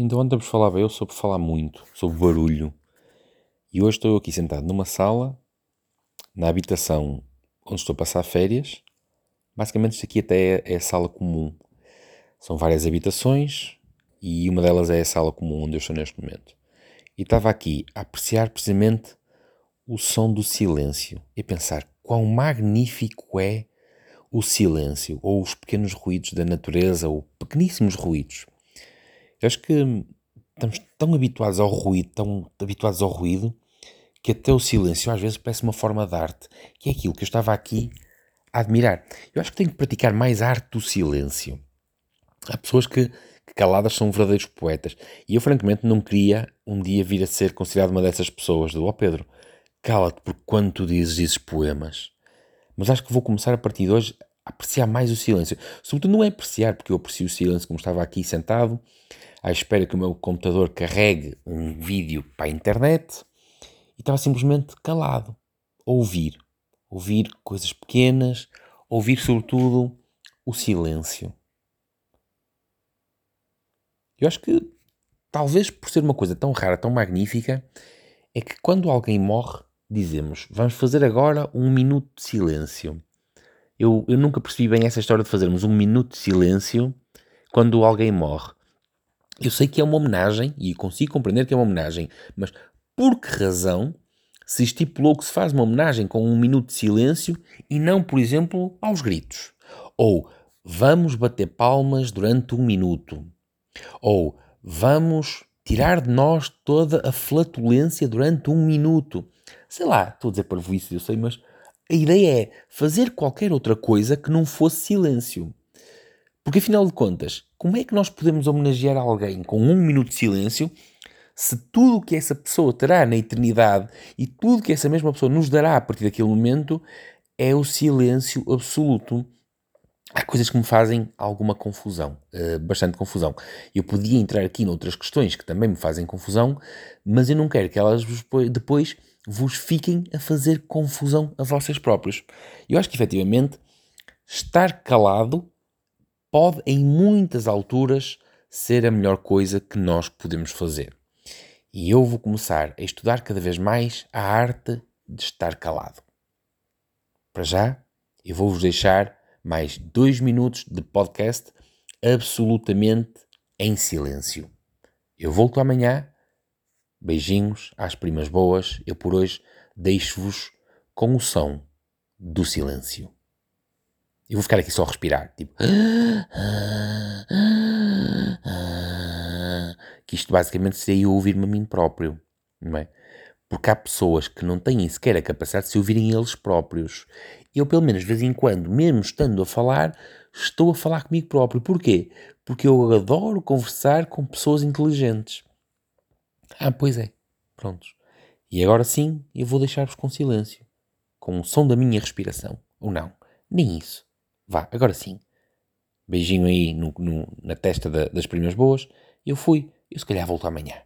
Então ontem vos falava eu sobre falar muito, sobre barulho. E hoje estou aqui sentado numa sala, na habitação onde estou a passar férias. Basicamente isto aqui até é, a sala comum. São várias habitações e uma delas é a sala comum onde eu estou neste momento. E estava aqui a apreciar precisamente o som do silêncio e a pensar quão magnífico é o silêncio ou os pequenos ruídos da natureza ou pequeníssimos ruídos. Eu acho que estamos tão habituados ao ruído, tão habituados ao ruído, que até o silêncio às vezes parece uma forma de arte, que é aquilo que eu estava aqui a admirar. Eu acho que tenho que praticar mais arte do silêncio. Há pessoas que, que caladas são verdadeiros poetas. E eu, francamente, não queria um dia vir a ser considerado uma dessas pessoas. Do, ó oh, Pedro, cala-te porque quando tu dizes, dizes poemas. Mas acho que vou começar a partir de hoje a apreciar mais o silêncio. Sobretudo não é apreciar, porque eu aprecio o silêncio como estava aqui sentado, à espera que o meu computador carregue um vídeo para a internet e estava simplesmente calado, a ouvir. Ouvir coisas pequenas, ouvir sobretudo o silêncio. Eu acho que, talvez por ser uma coisa tão rara, tão magnífica, é que quando alguém morre, dizemos: vamos fazer agora um minuto de silêncio. Eu, eu nunca percebi bem essa história de fazermos um minuto de silêncio quando alguém morre. Eu sei que é uma homenagem e consigo compreender que é uma homenagem, mas por que razão se estipulou que se faz uma homenagem com um minuto de silêncio e não, por exemplo, aos gritos? Ou vamos bater palmas durante um minuto? Ou vamos tirar de nós toda a flatulência durante um minuto? Sei lá, estou a dizer para isso, eu sei, mas a ideia é fazer qualquer outra coisa que não fosse silêncio. Porque afinal de contas, como é que nós podemos homenagear alguém com um minuto de silêncio se tudo o que essa pessoa terá na eternidade e tudo que essa mesma pessoa nos dará a partir daquele momento é o silêncio absoluto? Há coisas que me fazem alguma confusão, uh, bastante confusão. Eu podia entrar aqui noutras questões que também me fazem confusão, mas eu não quero que elas depois vos fiquem a fazer confusão a vocês próprios. Eu acho que efetivamente estar calado pode, em muitas alturas, ser a melhor coisa que nós podemos fazer. E eu vou começar a estudar cada vez mais a arte de estar calado. Para já, eu vou-vos deixar mais dois minutos de podcast absolutamente em silêncio. Eu volto amanhã. Beijinhos às primas boas. Eu por hoje deixo-vos com o som do silêncio. Eu vou ficar aqui só a respirar, tipo. Que isto basicamente seria eu ouvir-me a mim próprio, não é? Porque há pessoas que não têm sequer a capacidade de se ouvirem eles próprios. Eu, pelo menos, de vez em quando, mesmo estando a falar, estou a falar comigo próprio. Porquê? Porque eu adoro conversar com pessoas inteligentes. Ah, pois é. Prontos. E agora sim, eu vou deixar-vos com silêncio. Com o som da minha respiração. Ou não. Nem isso. Vá, agora sim. Beijinho aí no, no, na testa da, das primas boas. Eu fui. Eu se calhar volto amanhã.